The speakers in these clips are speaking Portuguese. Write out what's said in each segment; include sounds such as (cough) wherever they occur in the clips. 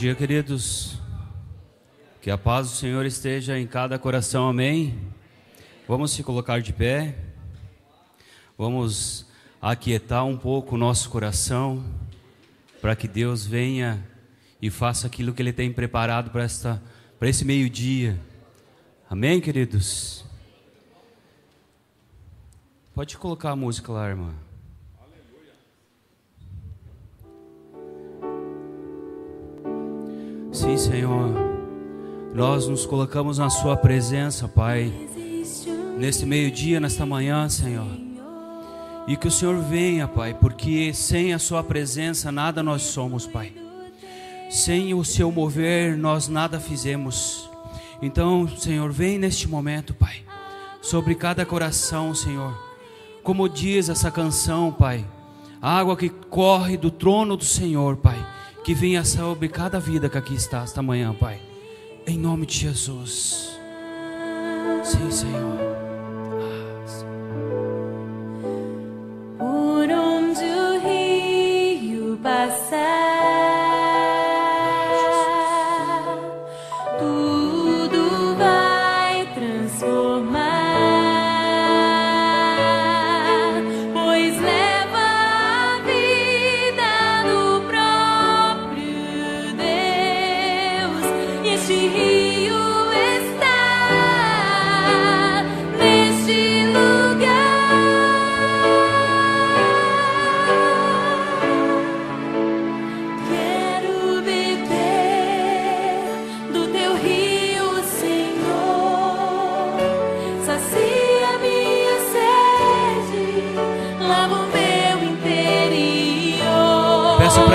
dia, queridos. Que a paz do Senhor esteja em cada coração, amém. Vamos se colocar de pé. Vamos aquietar um pouco o nosso coração para que Deus venha e faça aquilo que Ele tem preparado para esta para esse meio-dia. Amém, queridos? Pode colocar a música lá, irmã. Sim, Senhor. Nós nos colocamos na Sua presença, Pai, nesse meio-dia, nesta manhã, Senhor. E que o Senhor venha, Pai, porque sem a Sua presença nada nós somos, Pai. Sem o Seu mover nós nada fizemos. Então, Senhor, vem neste momento, Pai, sobre cada coração, Senhor. Como diz essa canção, Pai, água que corre do trono do Senhor, Pai que venha sobre cada vida que aqui está esta manhã, Pai. Em nome de Jesus. Sim, Senhor. Por onde o rio passar.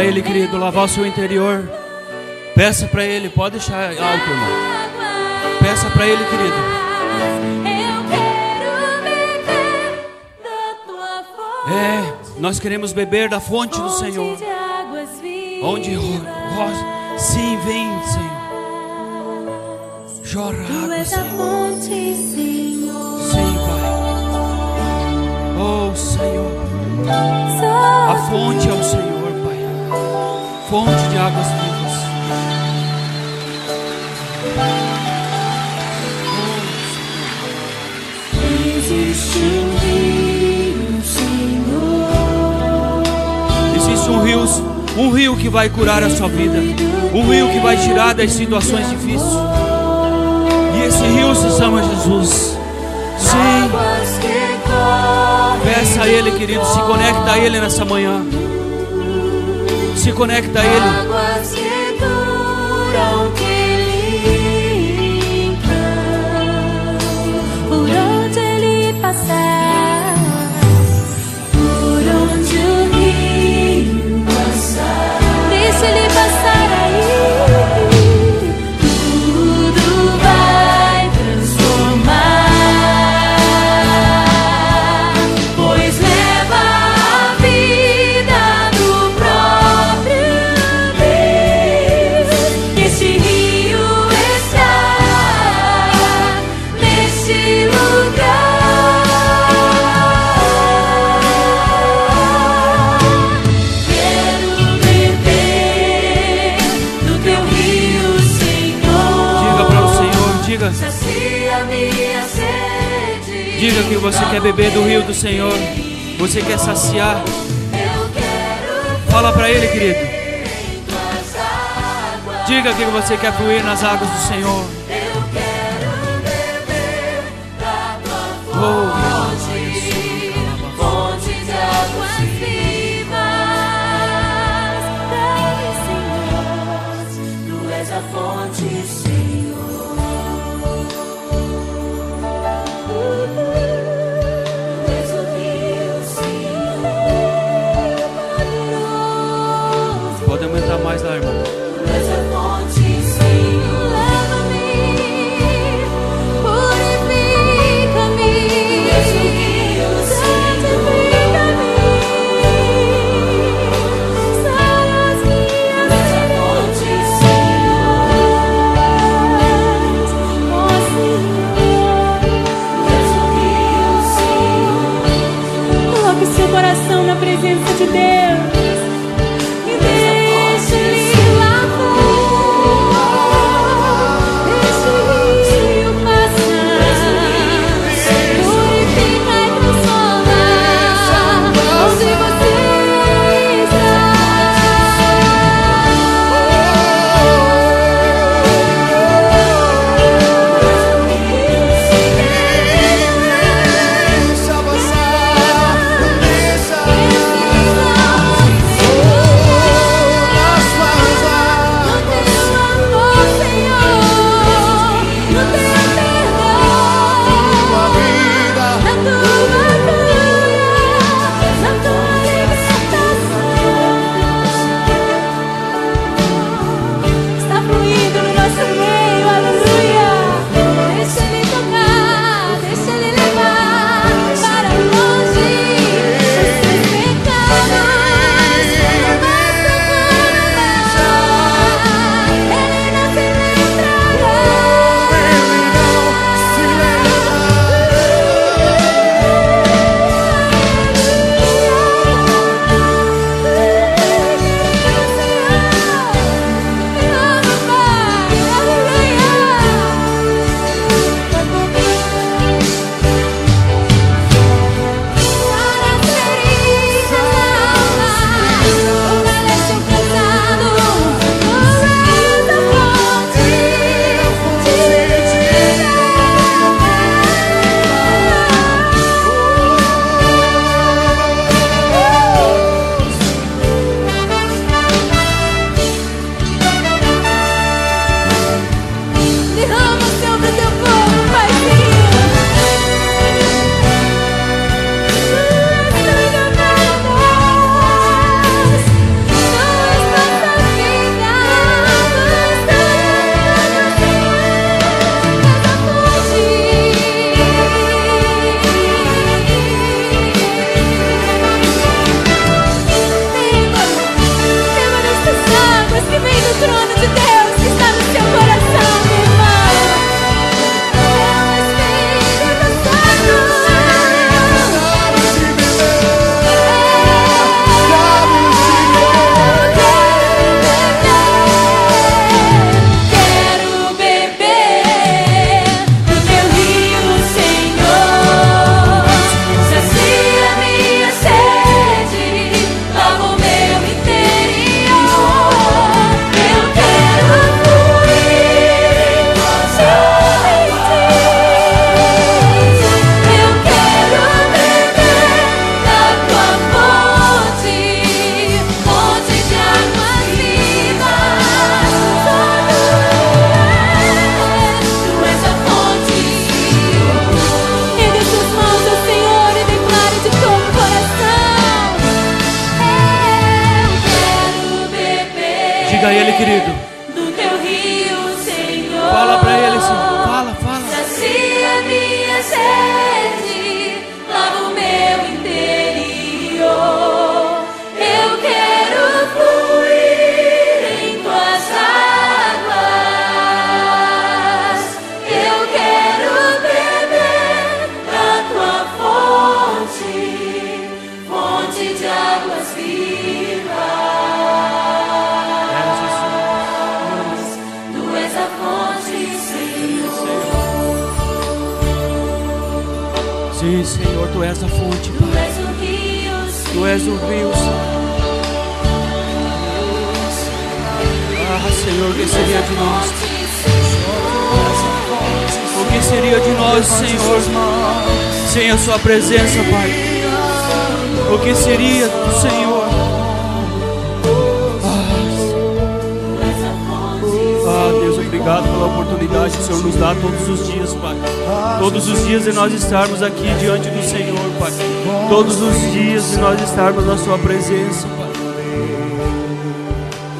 Ele, querido, lavar o seu interior. Peça para Ele, pode deixar alto, irmão. Peça para Ele, querido. É, nós queremos beber da fonte do Senhor. Onde sim, vem, Senhor. Chora água, Senhor. Sim, Pai. Oh, Senhor. A fonte é o Senhor fonte de águas vivas. Existe um rio, Senhor. Existe um rio, um rio que vai curar a sua vida, um rio que vai tirar das situações difíceis. E esse rio se chama Jesus. Sim. Peça a Ele, querido, se conecta a Ele nessa manhã se conecta a Ele. Beber do rio do Senhor. Você quer saciar. Fala para Ele, querido. Diga que você quer fluir nas águas do Senhor. Eu quero beber da tua Oh, Coloque seu coração Diga Ele, querido. Tu és o. Ah, Senhor, o que seria de nós? O que seria de nós, Senhor, sem a Sua presença, Pai? O que seria do Senhor? Ah, Deus, obrigado pela oportunidade que o Senhor nos dá todos os dias, Pai. Todos os dias de nós estarmos aqui diante do Senhor, Pai. Todos os dias de nós estarmos na Sua presença, Pai.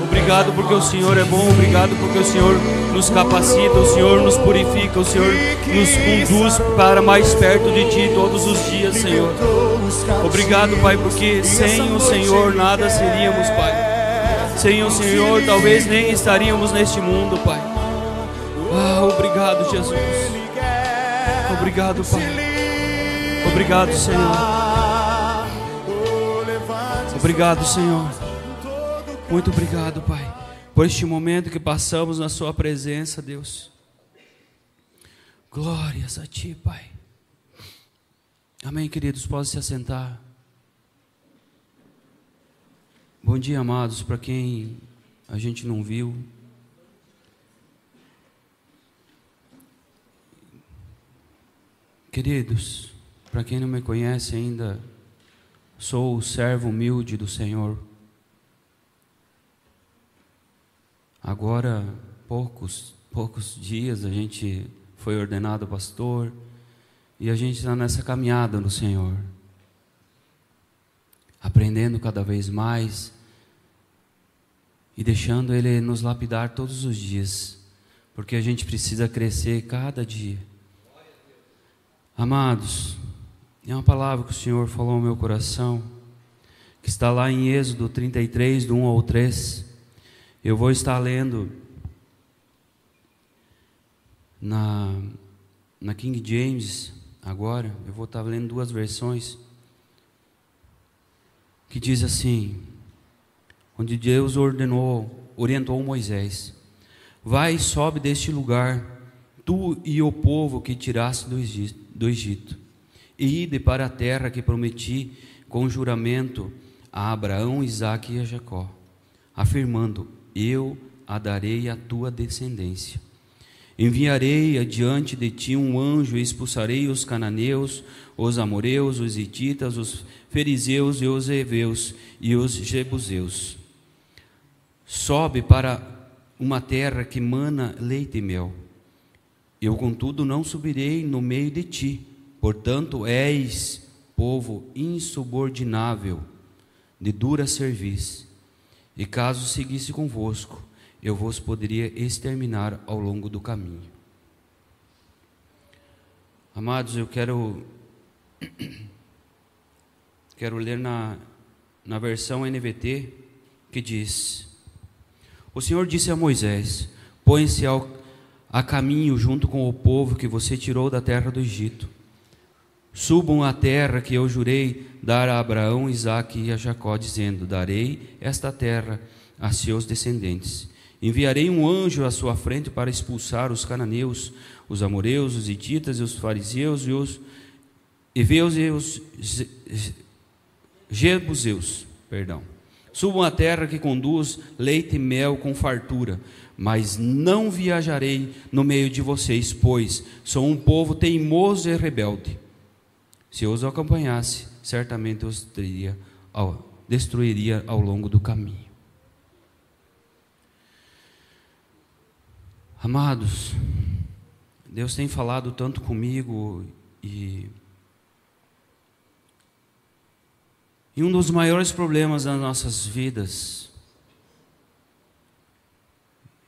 Obrigado porque o Senhor é bom, obrigado porque o Senhor nos capacita, o Senhor nos purifica, o Senhor nos conduz para mais perto de Ti todos os dias, Senhor. Obrigado, Pai, porque sem o Senhor nada seríamos, Pai. Sem o Senhor talvez nem estaríamos neste mundo, Pai. Ah, obrigado, Jesus. Obrigado, Pai. Obrigado, Senhor. Obrigado, Senhor. Muito obrigado, Pai, por este momento que passamos na Sua presença, Deus. Glórias a Ti, Pai. Amém, queridos. Podem se assentar. Bom dia, amados. Para quem a gente não viu, queridos, para quem não me conhece ainda, sou o servo humilde do Senhor. Agora, poucos, poucos dias a gente foi ordenado pastor e a gente está nessa caminhada no Senhor, aprendendo cada vez mais e deixando Ele nos lapidar todos os dias, porque a gente precisa crescer cada dia. Amados, é uma palavra que o Senhor falou ao meu coração, que está lá em Êxodo 33, do 1 ao 3. Eu vou estar lendo na, na King James agora, eu vou estar lendo duas versões, que diz assim: onde Deus ordenou, orientou Moisés: Vai e sobe deste lugar, tu e o povo que tiraste do Egito, ide para a terra que prometi com juramento a Abraão, Isaque e a Jacó, afirmando: Eu a darei à tua descendência. Enviarei adiante de ti um anjo e expulsarei os cananeus, os amoreus, os hititas, os fariseus e os heveus e os jebuseus. Sobe para uma terra que mana leite e mel. Eu, contudo, não subirei no meio de ti, portanto, és povo insubordinável, de dura serviço. E caso seguisse convosco, eu vos poderia exterminar ao longo do caminho. Amados, eu quero (coughs) quero ler na, na versão NVT que diz: O Senhor disse a Moisés: Põe-se a caminho junto com o povo que você tirou da terra do Egito. Subam à terra que eu jurei dar a Abraão, Isaque e a Jacó, dizendo: Darei esta terra a seus descendentes. Enviarei um anjo à sua frente para expulsar os cananeus, os amoreus, os hititas, os fariseus e os heveus e os jebuseus, perdão. Subam à terra que conduz leite e mel com fartura, mas não viajarei no meio de vocês, pois sou um povo teimoso e rebelde. Se os acompanhasse, certamente os teria, destruiria ao longo do caminho. Amados, Deus tem falado tanto comigo e e um dos maiores problemas das nossas vidas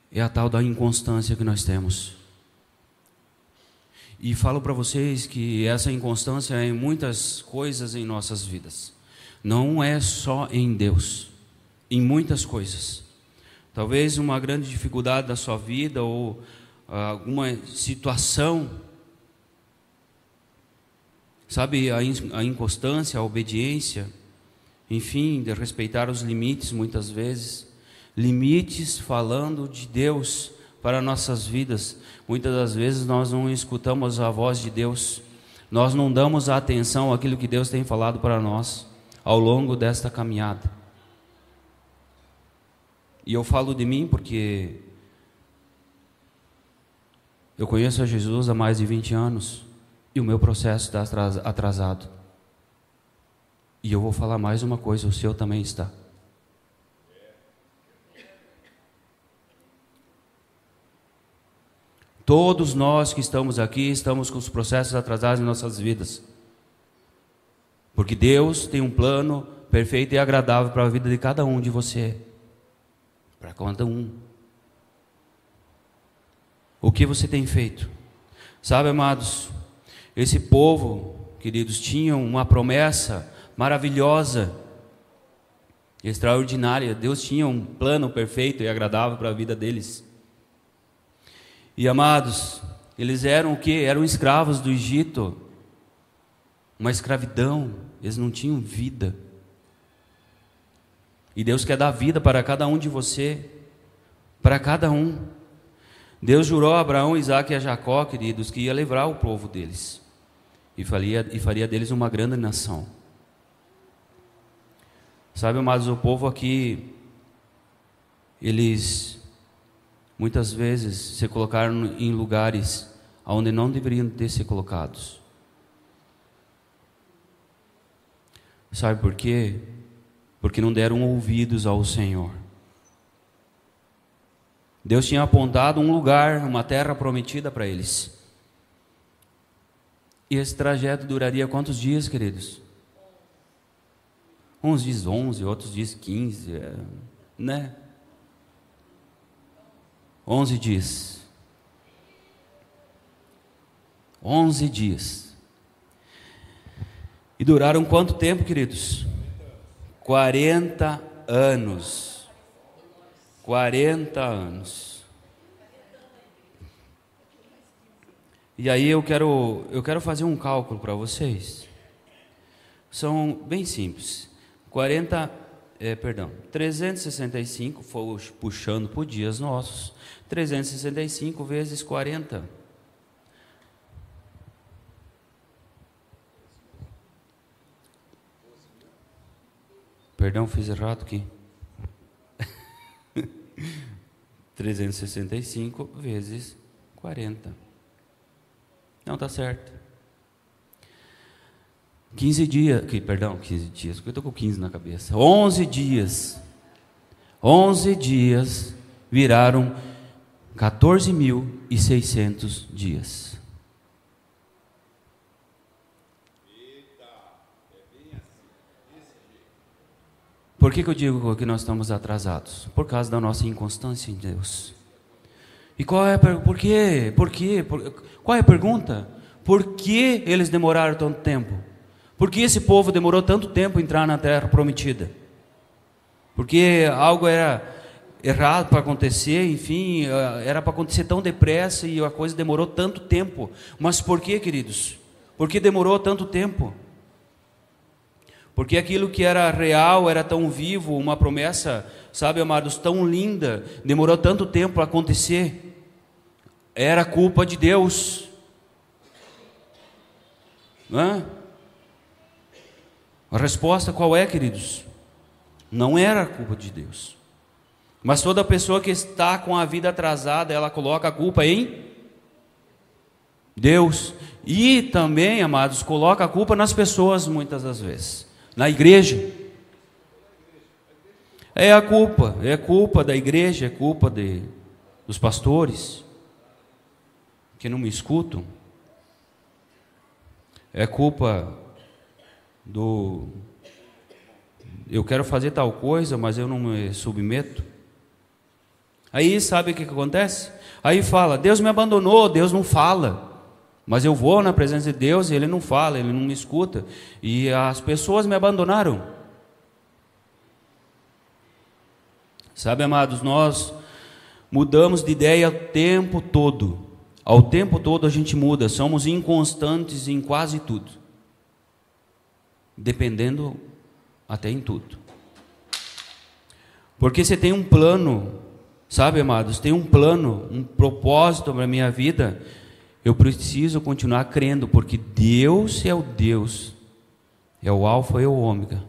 é a tal da inconstância que nós temos. E falo para vocês que essa inconstância é em muitas coisas em nossas vidas. Não é só em Deus, em muitas coisas. Talvez uma grande dificuldade da sua vida ou ah, alguma situação, sabe, a, in, a inconstância, a obediência, enfim, de respeitar os limites muitas vezes, limites falando de Deus para nossas vidas. Muitas das vezes nós não escutamos a voz de Deus, nós não damos atenção àquilo que Deus tem falado para nós ao longo desta caminhada. E eu falo de mim porque eu conheço a Jesus há mais de 20 anos e o meu processo está atrasado. E eu vou falar mais uma coisa: o seu também está. Todos nós que estamos aqui estamos com os processos atrasados em nossas vidas. Porque Deus tem um plano perfeito e agradável para a vida de cada um de você para cada um. O que você tem feito? Sabe, amados, esse povo, queridos, tinham uma promessa maravilhosa, extraordinária. Deus tinha um plano perfeito e agradável para a vida deles. E amados, eles eram o que? Eram escravos do Egito, uma escravidão, eles não tinham vida. E Deus quer dar vida para cada um de você, para cada um. Deus jurou a Abraão, Isaac e a Jacó, queridos, que ia livrar o povo deles e faria, e faria deles uma grande nação. Sabe, amados, o povo aqui, eles muitas vezes se colocaram em lugares onde não deveriam ter se colocados. Sabe por quê? porque não deram ouvidos ao Senhor. Deus tinha apontado um lugar, uma terra prometida para eles. E esse trajeto duraria quantos dias, queridos? Uns diz 11, outros diz 15, é, né? 11 dias. 11 dias. E duraram quanto tempo, queridos? 40 anos. 40 anos. E aí eu quero, eu quero fazer um cálculo para vocês. São bem simples. 40, é, perdão, 365, puxando por dias nossos. 365 vezes 40. Perdão, fiz errado aqui. (laughs) 365 vezes 40. Não, está certo. 15 dias, que, perdão, 15 dias, porque eu estou com 15 na cabeça. 11 dias. 11 dias viraram 14.600 dias. Por que, que eu digo que nós estamos atrasados? Por causa da nossa inconstância em Deus. E qual é a pergunta? Por quê? Por quê? Por... Qual é a pergunta? Por que eles demoraram tanto tempo? Por que esse povo demorou tanto tempo a entrar na terra prometida? Porque algo era errado para acontecer, enfim, eh, era para acontecer tão depressa e a coisa demorou tanto tempo. Mas por que, queridos? Por que demorou tanto tempo? Porque aquilo que era real era tão vivo, uma promessa, sabe, amados, tão linda, demorou tanto tempo para acontecer. Era culpa de Deus. Não é? A resposta qual é, queridos? Não era culpa de Deus. Mas toda pessoa que está com a vida atrasada, ela coloca a culpa em Deus. E também, amados, coloca a culpa nas pessoas muitas das vezes na igreja. É a culpa, é culpa da igreja, é culpa de, dos pastores que não me escutam. É culpa do eu quero fazer tal coisa, mas eu não me submeto. Aí sabe o que, que acontece? Aí fala: Deus me abandonou, Deus não fala. Mas eu vou na presença de Deus e Ele não fala, Ele não me escuta. E as pessoas me abandonaram. Sabe, amados, nós mudamos de ideia o tempo todo. Ao tempo todo a gente muda, somos inconstantes em quase tudo. Dependendo até em tudo. Porque você tem um plano, sabe, amados, tem um plano, um propósito para a minha vida. Eu preciso continuar crendo, porque Deus é o Deus, é o Alfa e o Ômega.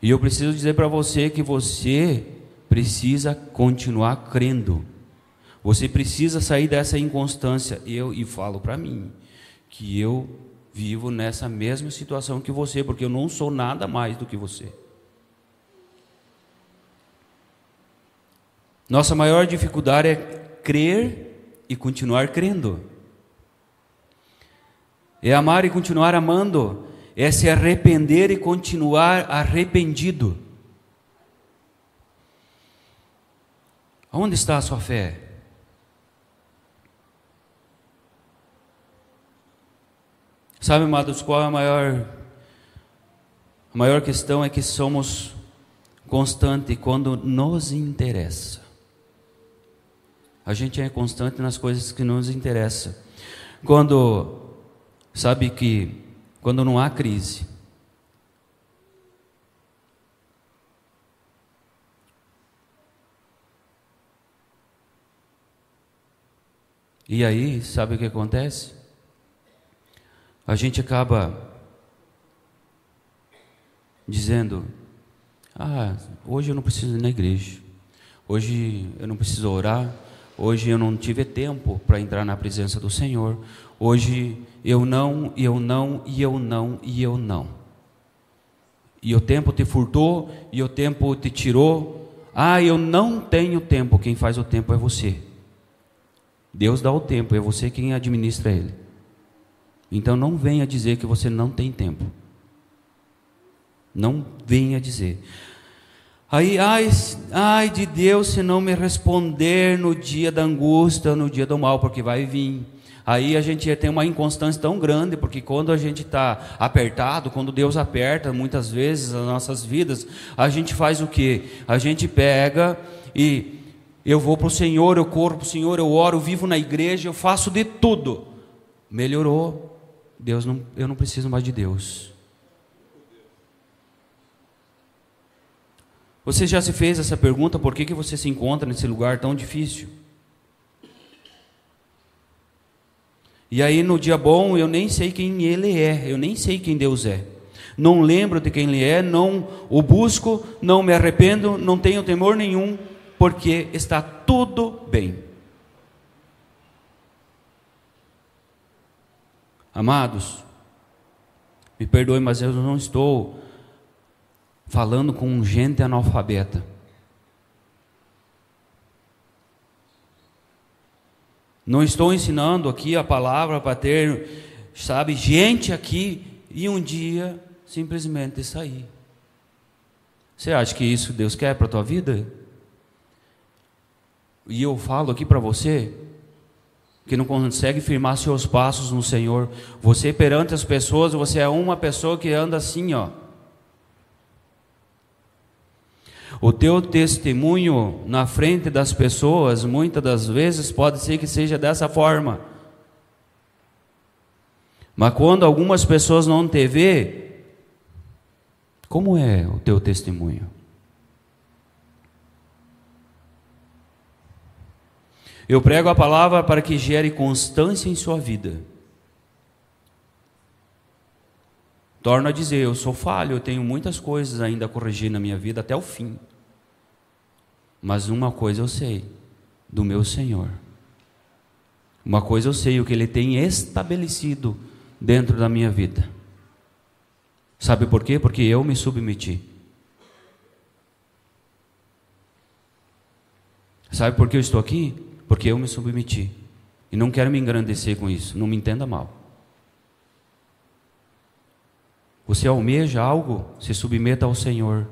E eu preciso dizer para você que você precisa continuar crendo. Você precisa sair dessa inconstância. Eu e falo para mim que eu vivo nessa mesma situação que você, porque eu não sou nada mais do que você. Nossa maior dificuldade é crer e continuar crendo. É amar e continuar amando. É se arrepender e continuar arrependido. Onde está a sua fé? Sabe, amados, qual é a maior a maior questão é que somos constantes quando nos interessa. A gente é constante nas coisas que nos interessam. Quando sabe que quando não há crise, E aí, sabe o que acontece? A gente acaba dizendo: Ah, hoje eu não preciso ir na igreja, hoje eu não preciso orar, hoje eu não tive tempo para entrar na presença do Senhor, hoje eu não, eu não, e eu não, e eu não. E o tempo te furtou, e o tempo te tirou. Ah, eu não tenho tempo, quem faz o tempo é você. Deus dá o tempo, é você quem administra ele. Então não venha dizer que você não tem tempo. Não venha dizer. Aí, ai, ai de Deus se não me responder no dia da angústia, no dia do mal, porque vai vir. Aí a gente tem uma inconstância tão grande, porque quando a gente está apertado, quando Deus aperta, muitas vezes as nossas vidas, a gente faz o que? A gente pega e eu vou para o Senhor, eu corro para o Senhor, eu oro, eu vivo na igreja, eu faço de tudo. Melhorou. Deus não, eu não preciso mais de Deus. Você já se fez essa pergunta? Por que, que você se encontra nesse lugar tão difícil? E aí no dia bom eu nem sei quem Ele é, eu nem sei quem Deus é. Não lembro de quem Ele é, não o busco, não me arrependo, não tenho temor nenhum porque está tudo bem. Amados, me perdoe, mas eu não estou falando com gente analfabeta. Não estou ensinando aqui a palavra para ter, sabe, gente aqui e um dia simplesmente sair. Você acha que isso Deus quer para a tua vida? E eu falo aqui para você que não consegue firmar seus passos no Senhor. Você perante as pessoas, você é uma pessoa que anda assim, ó. O teu testemunho na frente das pessoas, muitas das vezes pode ser que seja dessa forma. Mas quando algumas pessoas não te vê, como é o teu testemunho? Eu prego a palavra para que gere constância em sua vida. Torno a dizer, eu sou falho, eu tenho muitas coisas ainda a corrigir na minha vida até o fim. Mas uma coisa eu sei, do meu Senhor. Uma coisa eu sei, o que Ele tem estabelecido dentro da minha vida. Sabe por quê? Porque eu me submeti. Sabe por que eu estou aqui? Porque eu me submeti. E não quero me engrandecer com isso, não me entenda mal. Você almeja algo, se submeta ao Senhor.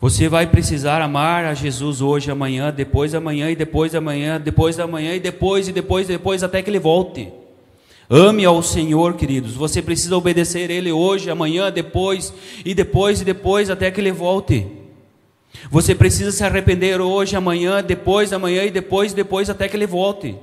Você vai precisar amar a Jesus hoje, amanhã, depois amanhã e depois amanhã, depois da manhã e depois e depois e depois até que ele volte. Ame ao Senhor, queridos. Você precisa obedecer Ele hoje, amanhã, depois e depois e depois até que Ele volte. Você precisa se arrepender hoje, amanhã, depois, amanhã e depois depois até que Ele volte.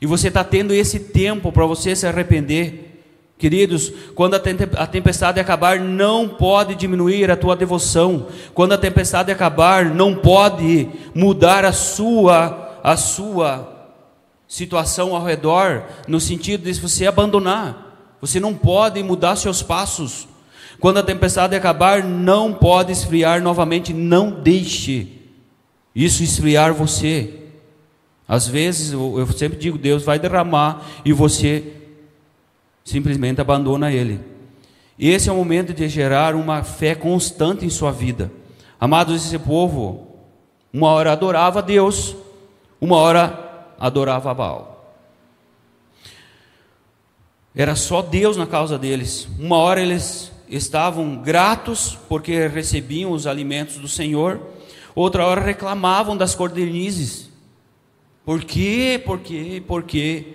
E você está tendo esse tempo para você se arrepender. Queridos, quando a tempestade acabar, não pode diminuir a tua devoção. Quando a tempestade acabar, não pode mudar a sua a sua situação ao redor, no sentido de você abandonar. Você não pode mudar seus passos. Quando a tempestade acabar, não pode esfriar novamente, não deixe isso esfriar você. Às vezes, eu sempre digo, Deus vai derramar e você simplesmente abandona ele. Esse é o momento de gerar uma fé constante em sua vida. Amados, esse povo, uma hora adorava Deus, uma hora adorava Baal. Era só Deus na causa deles. Uma hora eles estavam gratos porque recebiam os alimentos do Senhor, outra hora reclamavam das cordernizes. Por quê? Por quê? Por quê?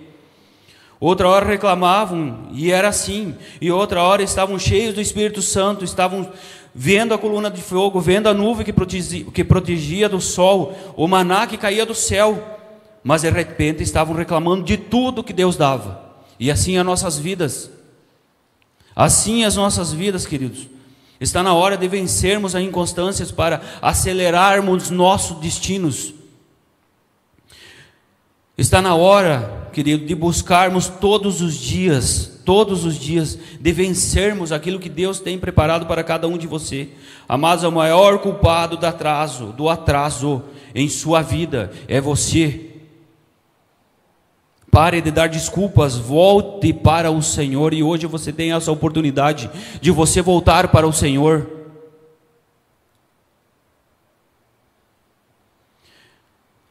Outra hora reclamavam e era assim. E outra hora estavam cheios do Espírito Santo, estavam vendo a coluna de fogo, vendo a nuvem que protegia, que protegia do sol, o maná que caía do céu. Mas de repente estavam reclamando de tudo que Deus dava. E assim as nossas vidas. Assim as nossas vidas, queridos. Está na hora de vencermos as inconstâncias para acelerarmos nossos destinos. Está na hora, querido, de buscarmos todos os dias, todos os dias, de vencermos aquilo que Deus tem preparado para cada um de você. Amados, o maior culpado do atraso, do atraso em sua vida é você. Pare de dar desculpas, volte para o Senhor e hoje você tem essa oportunidade de você voltar para o Senhor.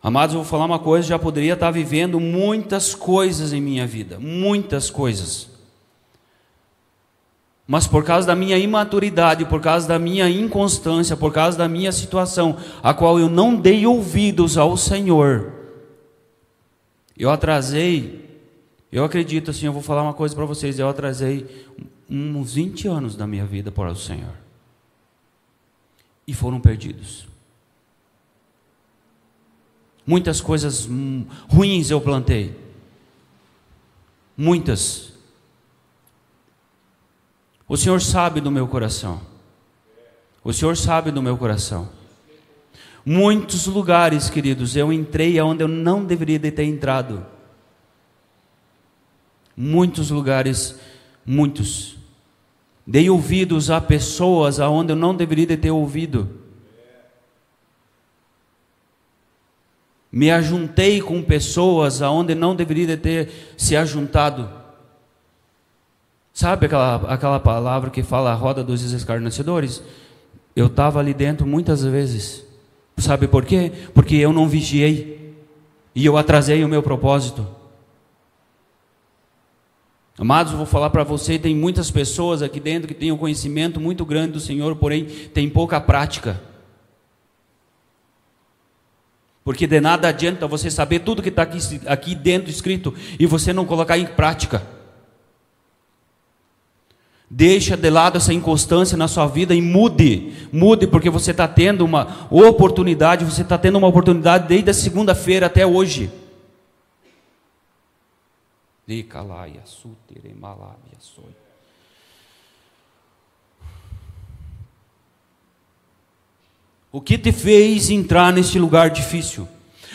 Amados, eu vou falar uma coisa, já poderia estar vivendo muitas coisas em minha vida, muitas coisas. Mas por causa da minha imaturidade, por causa da minha inconstância, por causa da minha situação, a qual eu não dei ouvidos ao Senhor, eu atrasei, eu acredito assim, eu vou falar uma coisa para vocês, eu atrasei uns 20 anos da minha vida para o Senhor. E foram perdidos. Muitas coisas ruins eu plantei. Muitas. O Senhor sabe do meu coração. O Senhor sabe do meu coração. Muitos lugares, queridos, eu entrei aonde eu não deveria ter entrado. Muitos lugares, muitos. Dei ouvidos a pessoas aonde eu não deveria ter ouvido. Me ajuntei com pessoas aonde não deveria ter se ajuntado. Sabe aquela, aquela palavra que fala a roda dos escarnecedores? Eu estava ali dentro muitas vezes. Sabe por quê? Porque eu não vigiei. E eu atrasei o meu propósito. Amados, vou falar para você, tem muitas pessoas aqui dentro que têm um conhecimento muito grande do Senhor, porém tem pouca prática. Porque de nada adianta você saber tudo que está aqui, aqui dentro escrito e você não colocar em prática. Deixa de lado essa inconstância na sua vida e mude. Mude, porque você está tendo uma oportunidade, você está tendo uma oportunidade desde a segunda-feira até hoje. O que te fez entrar neste lugar difícil?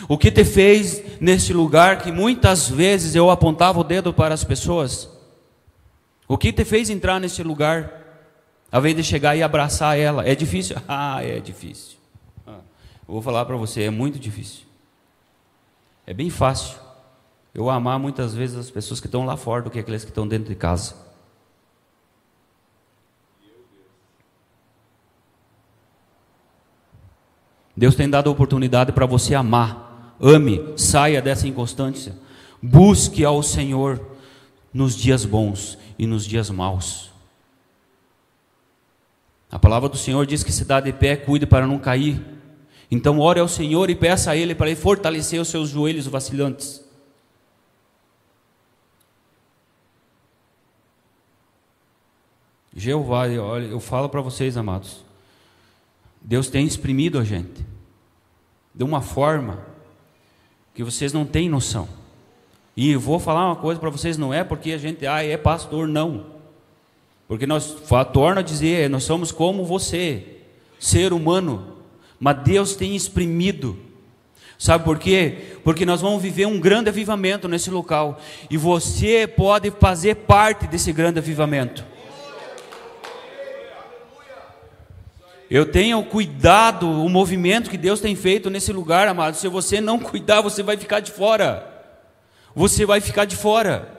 O que te fez neste lugar que muitas vezes eu apontava o dedo para as pessoas? O que te fez entrar neste lugar? Ao invés de chegar e abraçar ela, é difícil? (laughs) Ah, é difícil. Ah, vou falar para você, é muito difícil. É bem fácil eu amar muitas vezes as pessoas que estão lá fora do que aqueles que estão dentro de casa. Deus tem dado a oportunidade para você amar. Ame, saia dessa inconstância. Busque ao Senhor nos dias bons e nos dias maus. A palavra do Senhor diz que se dá de pé, cuide para não cair. Então ore ao Senhor e peça a Ele para Ele fortalecer os seus joelhos vacilantes. Jeová, olha, eu falo para vocês, amados. Deus tem exprimido a gente de uma forma que vocês não têm noção. E vou falar uma coisa para vocês, não é porque a gente ah, é pastor, não. Porque nós, torna a dizer, nós somos como você, ser humano, mas Deus tem exprimido. Sabe por quê? Porque nós vamos viver um grande avivamento nesse local. E você pode fazer parte desse grande avivamento. Eu tenho cuidado o movimento que Deus tem feito nesse lugar, amado. Se você não cuidar, você vai ficar de fora. Você vai ficar de fora.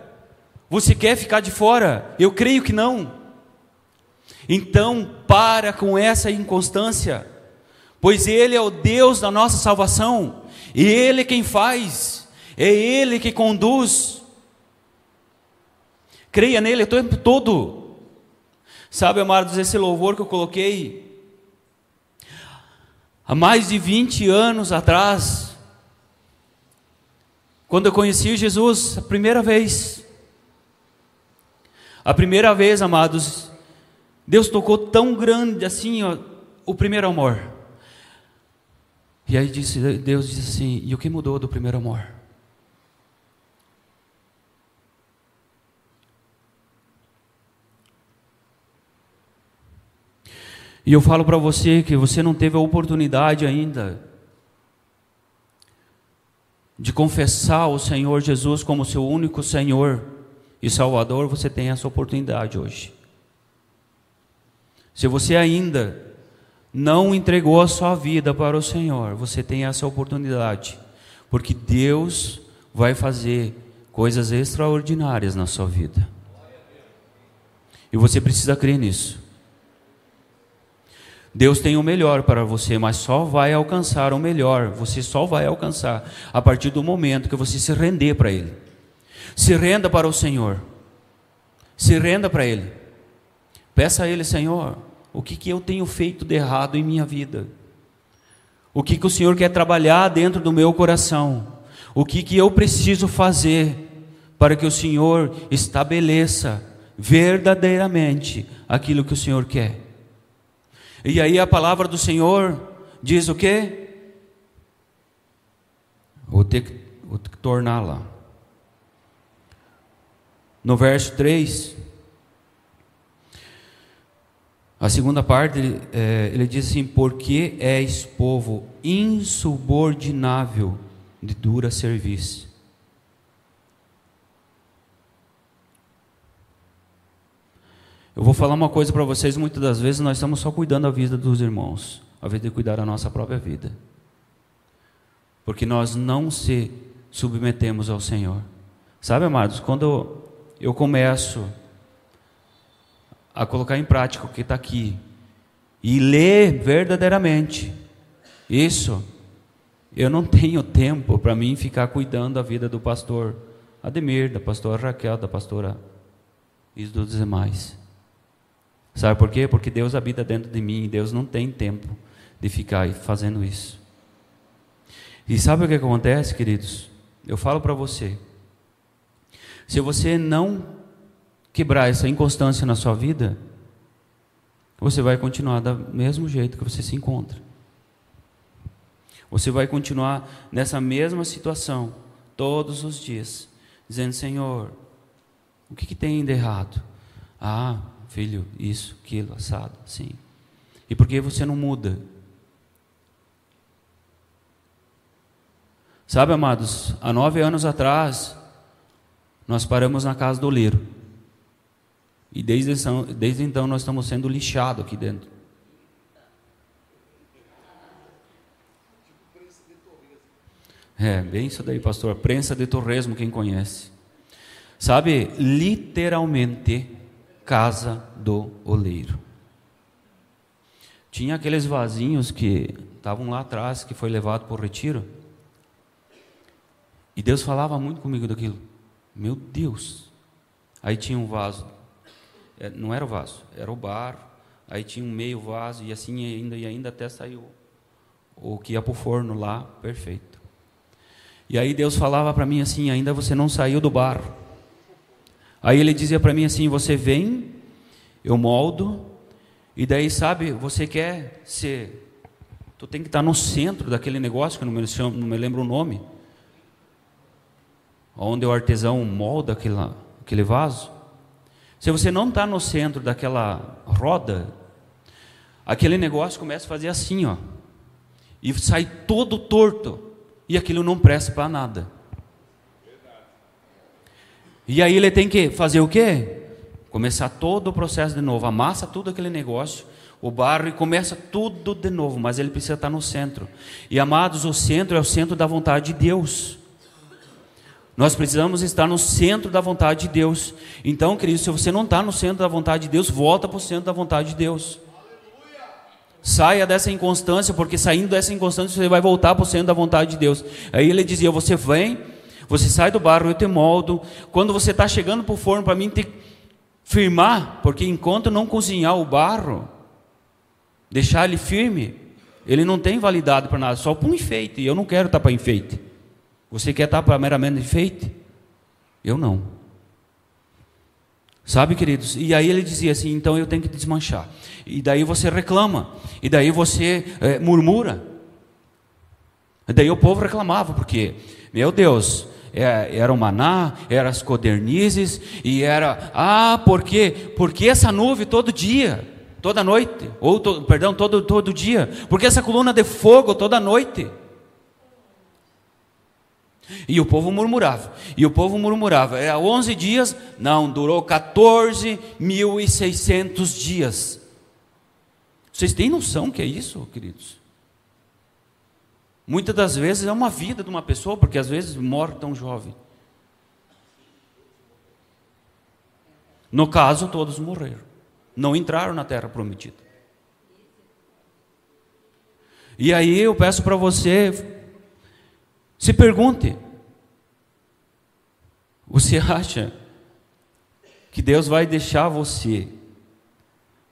Você quer ficar de fora? Eu creio que não. Então, para com essa inconstância, pois Ele é o Deus da nossa salvação, e Ele é quem faz, é Ele que conduz. Creia nele o tempo todo. Sabe, amados, esse louvor que eu coloquei, Há mais de 20 anos atrás, quando eu conheci Jesus a primeira vez, a primeira vez, amados, Deus tocou tão grande assim, ó, o primeiro amor. E aí disse, Deus disse assim: e o que mudou do primeiro amor? E eu falo para você que você não teve a oportunidade ainda de confessar o Senhor Jesus como seu único Senhor e Salvador, você tem essa oportunidade hoje. Se você ainda não entregou a sua vida para o Senhor, você tem essa oportunidade, porque Deus vai fazer coisas extraordinárias na sua vida. E você precisa crer nisso. Deus tem o melhor para você, mas só vai alcançar o melhor. Você só vai alcançar a partir do momento que você se render para Ele. Se renda para o Senhor. Se renda para Ele. Peça a Ele, Senhor, o que, que eu tenho feito de errado em minha vida? O que, que o Senhor quer trabalhar dentro do meu coração? O que, que eu preciso fazer para que o Senhor estabeleça verdadeiramente aquilo que o Senhor quer? E aí a palavra do Senhor diz o quê? Vou ter que, vou ter que tornar lá. No verso 3, a segunda parte, ele, é, ele diz assim: Porque és povo insubordinável de dura serviço Eu vou falar uma coisa para vocês: muitas das vezes nós estamos só cuidando da vida dos irmãos, ao invés de cuidar da nossa própria vida. Porque nós não se submetemos ao Senhor. Sabe, amados, quando eu começo a colocar em prática o que está aqui e ler verdadeiramente isso, eu não (laughs) tenho tempo para mim ficar cuidando da vida do pastor Ademir, da pastora Raquel, da pastora e dos demais. Sabe por quê? Porque Deus habita dentro de mim e Deus não tem tempo de ficar fazendo isso. E sabe o que acontece, queridos? Eu falo para você. Se você não quebrar essa inconstância na sua vida, você vai continuar do mesmo jeito que você se encontra. Você vai continuar nessa mesma situação todos os dias, dizendo: Senhor, o que, que tem de errado? Ah, filho, isso, aquilo, assado, sim. E por que você não muda? Sabe, amados, há nove anos atrás, nós paramos na casa do oleiro. E desde, desde então nós estamos sendo lixados aqui dentro. É, bem isso daí, pastor. Prensa de torresmo, quem conhece. Sabe, literalmente, casa do oleiro. Tinha aqueles vasinhos que estavam lá atrás, que foi levado para o retiro. E Deus falava muito comigo daquilo. Meu Deus. Aí tinha um vaso. É, não era o vaso, era o bar Aí tinha um meio vaso e assim ainda e ainda até saiu o que ia para o forno lá, perfeito. E aí Deus falava para mim assim: ainda você não saiu do barro. Aí ele dizia para mim assim: você vem, eu moldo, e daí sabe, você quer ser. Tu tem que estar no centro daquele negócio, que eu não me, lembro o nome. Onde o artesão molda aquele, aquele vaso. Se você não está no centro daquela roda, aquele negócio começa a fazer assim, ó. E sai todo torto. E aquilo não presta para nada. E aí ele tem que fazer o quê? Começar todo o processo de novo. Amassa tudo aquele negócio, o barro e começa tudo de novo. Mas ele precisa estar no centro. E amados, o centro é o centro da vontade de Deus. Nós precisamos estar no centro da vontade de Deus. Então, querido, se você não está no centro da vontade de Deus, volta para o centro da vontade de Deus. Saia dessa inconstância, porque saindo dessa inconstância você vai voltar para o centro da vontade de Deus. Aí ele dizia: Você vem, você sai do barro, eu te moldo. Quando você está chegando para o forno, para mim, que firmar, porque enquanto não cozinhar o barro, deixar ele firme, ele não tem validade para nada, só para um enfeite. E eu não quero estar para enfeite. Você quer estar para meramente enfeite? Eu não. Sabe, queridos? E aí ele dizia assim: então eu tenho que desmanchar. E daí você reclama. E daí você é, murmura. E daí o povo reclamava, porque, meu Deus, era o maná, eram as codernizes, e era, ah, por quê? Porque essa nuvem todo dia, toda noite, ou, to, perdão, todo, todo dia, porque essa coluna de fogo toda noite. E o povo murmurava, e o povo murmurava, era 11 dias, não, durou 14.600 dias. Vocês têm noção que é isso, queridos? Muitas das vezes é uma vida de uma pessoa, porque às vezes morre tão jovem. No caso, todos morreram. Não entraram na terra prometida. E aí eu peço para você se pergunte: você (laughs) acha que Deus vai deixar você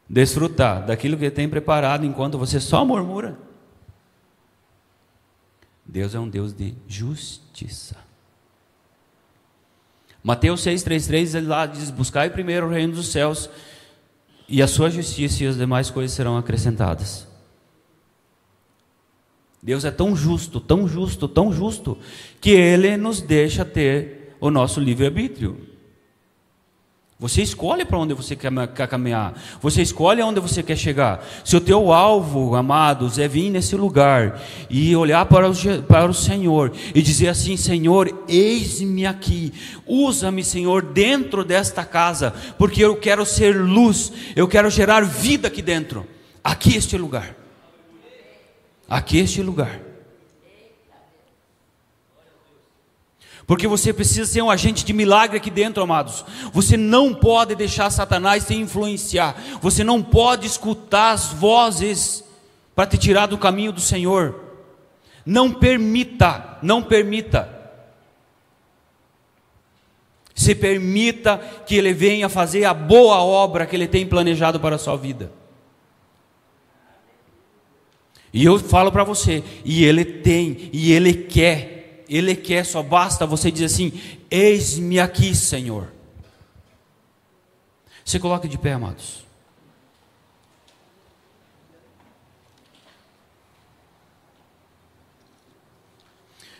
desfrutar daquilo que tem preparado enquanto você só murmura? Deus é um Deus de justiça. Mateus 6,33 ele lá diz: Buscai primeiro o reino dos céus, e a sua justiça e as demais coisas serão acrescentadas. Deus é tão justo, tão justo, tão justo, que Ele nos deixa ter o nosso livre-arbítrio. Você escolhe para onde você quer caminhar, você escolhe aonde você quer chegar. Se o teu alvo, amados, é vir nesse lugar e olhar para o, para o Senhor e dizer assim: Senhor, eis-me aqui, usa-me, Senhor, dentro desta casa, porque eu quero ser luz, eu quero gerar vida aqui dentro, aqui este lugar. Aqui este lugar. Porque você precisa ser um agente de milagre aqui dentro, amados. Você não pode deixar Satanás te influenciar. Você não pode escutar as vozes para te tirar do caminho do Senhor. Não permita, não permita. Se permita que ele venha fazer a boa obra que ele tem planejado para a sua vida. E eu falo para você, e ele tem, e ele quer, ele quer, só basta você dizer assim: Eis-me aqui, Senhor. Se coloque de pé, amados.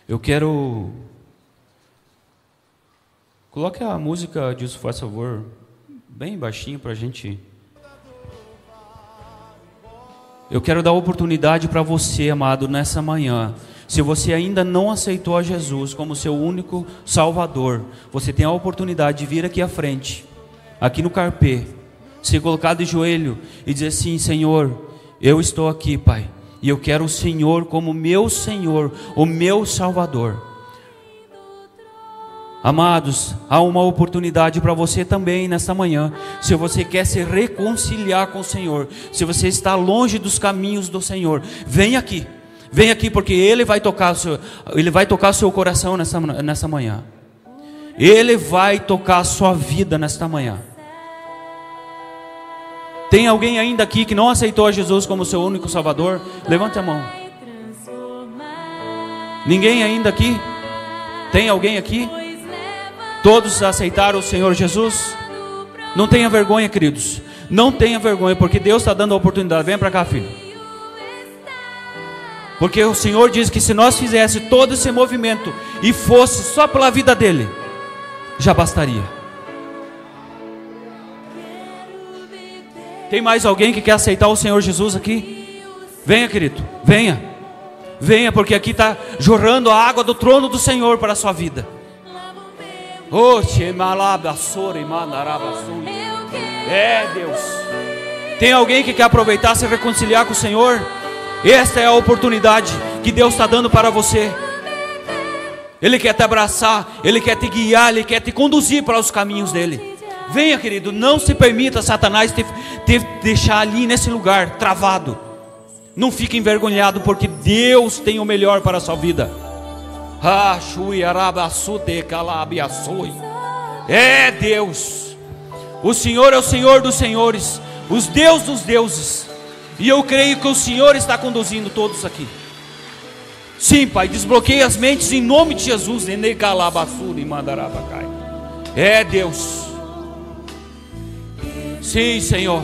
Eu quero. Coloque a música disso, faz favor, bem baixinho para a gente. Eu quero dar oportunidade para você, amado, nessa manhã. Se você ainda não aceitou a Jesus como seu único Salvador, você tem a oportunidade de vir aqui à frente, aqui no carpê, se colocar de joelho e dizer assim: Senhor, eu estou aqui, Pai, e eu quero o Senhor como meu Senhor, o meu Salvador. Amados, há uma oportunidade para você também nesta manhã. Se você quer se reconciliar com o Senhor, se você está longe dos caminhos do Senhor, vem aqui. Vem aqui porque ele vai tocar o seu, ele vai tocar seu coração nessa, nessa manhã. Ele vai tocar a sua vida nesta manhã. Tem alguém ainda aqui que não aceitou a Jesus como seu único Salvador? Levante a mão. Ninguém ainda aqui? Tem alguém aqui? Todos aceitaram o Senhor Jesus? Não tenha vergonha, queridos. Não tenha vergonha, porque Deus está dando a oportunidade. Venha para cá, filho. Porque o Senhor diz que se nós fizesse todo esse movimento e fosse só pela vida dele, já bastaria. Tem mais alguém que quer aceitar o Senhor Jesus aqui? Venha, querido, venha. Venha, porque aqui está jorrando a água do trono do Senhor para a sua vida. É Deus. Tem alguém que quer aproveitar se reconciliar com o Senhor? Esta é a oportunidade que Deus está dando para você. Ele quer te abraçar, Ele quer te guiar, Ele quer te conduzir para os caminhos dele. Venha, querido, não se permita Satanás te, te deixar ali nesse lugar travado. Não fique envergonhado, porque Deus tem o melhor para a sua vida. É Deus. O Senhor é o Senhor dos senhores, os Deus dos deuses. E eu creio que o Senhor está conduzindo todos aqui. Sim, Pai, desbloqueie as mentes em nome de Jesus. É Deus. Sim, Senhor.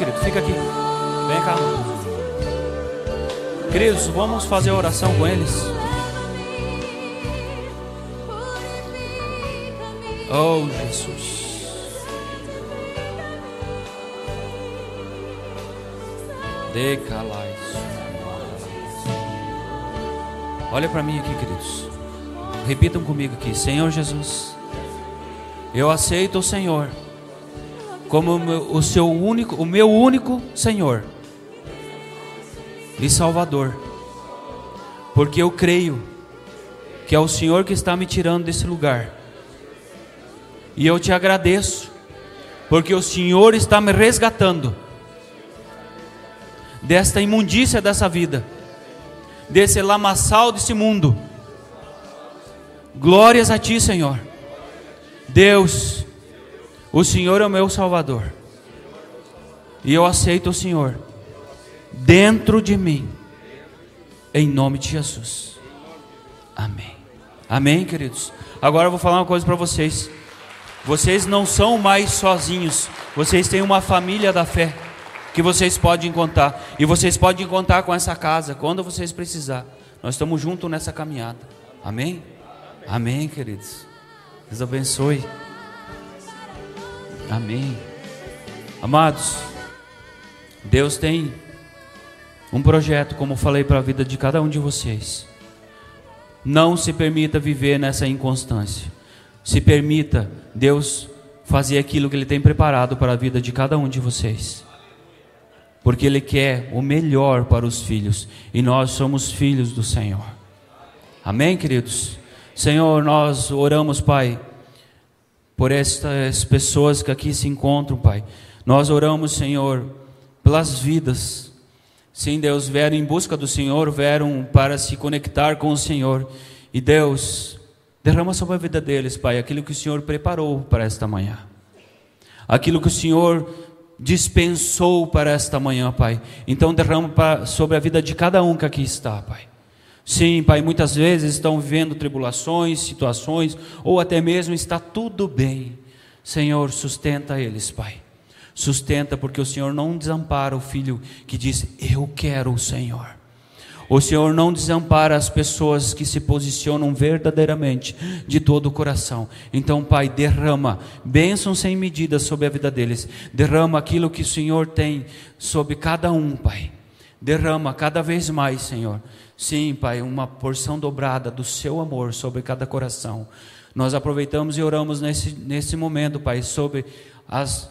Querido. Fica aqui. Vem cá. Queridos, vamos fazer oração com eles. Oh, Jesus. Decalais. Olha para mim aqui, queridos. Repitam comigo aqui. Senhor Jesus, eu aceito o Senhor como o seu único, o meu único Senhor e Salvador. Porque eu creio que é o Senhor que está me tirando desse lugar. E eu te agradeço, porque o Senhor está me resgatando desta imundícia dessa vida, desse lamaçal desse mundo. Glórias a ti, Senhor. Deus, o Senhor é o meu Salvador. E eu aceito o Senhor dentro de mim. Em nome de Jesus. Amém. Amém, queridos. Agora eu vou falar uma coisa para vocês. Vocês não são mais sozinhos. Vocês têm uma família da fé que vocês podem contar. E vocês podem contar com essa casa quando vocês precisar. Nós estamos juntos nessa caminhada. Amém? Amém, queridos. Deus abençoe. Amém. Amados, Deus tem um projeto, como falei para a vida de cada um de vocês. Não se permita viver nessa inconstância. Se permita Deus fazer aquilo que Ele tem preparado para a vida de cada um de vocês. porque Ele quer o melhor para os filhos e nós somos filhos do Senhor. Amém, queridos? Senhor, nós oramos, Pai, por estas pessoas que aqui se encontram, Pai. Nós oramos, Senhor, pelas vidas. Sim, Deus, vieram em busca do Senhor, vieram para se conectar com o Senhor. E Deus, derrama sobre a vida deles, Pai, aquilo que o Senhor preparou para esta manhã. Aquilo que o Senhor dispensou para esta manhã, Pai. Então derrama sobre a vida de cada um que aqui está, Pai. Sim, Pai, muitas vezes estão vivendo tribulações, situações, ou até mesmo está tudo bem. Senhor, sustenta eles, Pai. Sustenta, porque o Senhor não desampara o filho que diz: Eu quero o Senhor. O Senhor não desampara as pessoas que se posicionam verdadeiramente de todo o coração. Então, Pai, derrama bênçãos sem medida sobre a vida deles. Derrama aquilo que o Senhor tem sobre cada um, Pai. Derrama cada vez mais, Senhor. Sim, Pai, uma porção dobrada do seu amor sobre cada coração. Nós aproveitamos e oramos nesse, nesse momento, Pai, sobre as,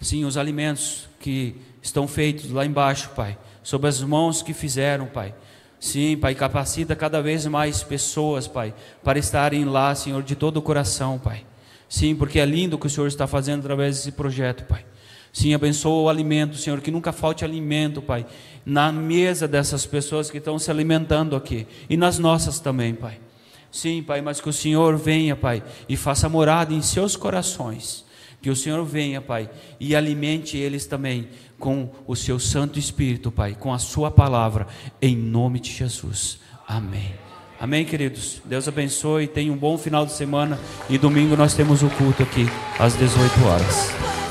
sim, os alimentos que estão feitos lá embaixo, Pai sobre as mãos que fizeram, Pai. Sim, Pai, capacita cada vez mais pessoas, Pai, para estarem lá, Senhor, de todo o coração, Pai. Sim, porque é lindo o que o Senhor está fazendo através desse projeto, Pai. Sim, abençoa o alimento, Senhor, que nunca falte alimento, Pai, na mesa dessas pessoas que estão se alimentando aqui e nas nossas também, Pai. Sim, Pai, mas que o Senhor venha, Pai, e faça morada em seus corações. Que o Senhor venha, Pai, e alimente eles também com o seu Santo Espírito, Pai, com a Sua palavra, em nome de Jesus. Amém. Amém, queridos. Deus abençoe. Tenha um bom final de semana. E domingo nós temos o culto aqui às 18 horas.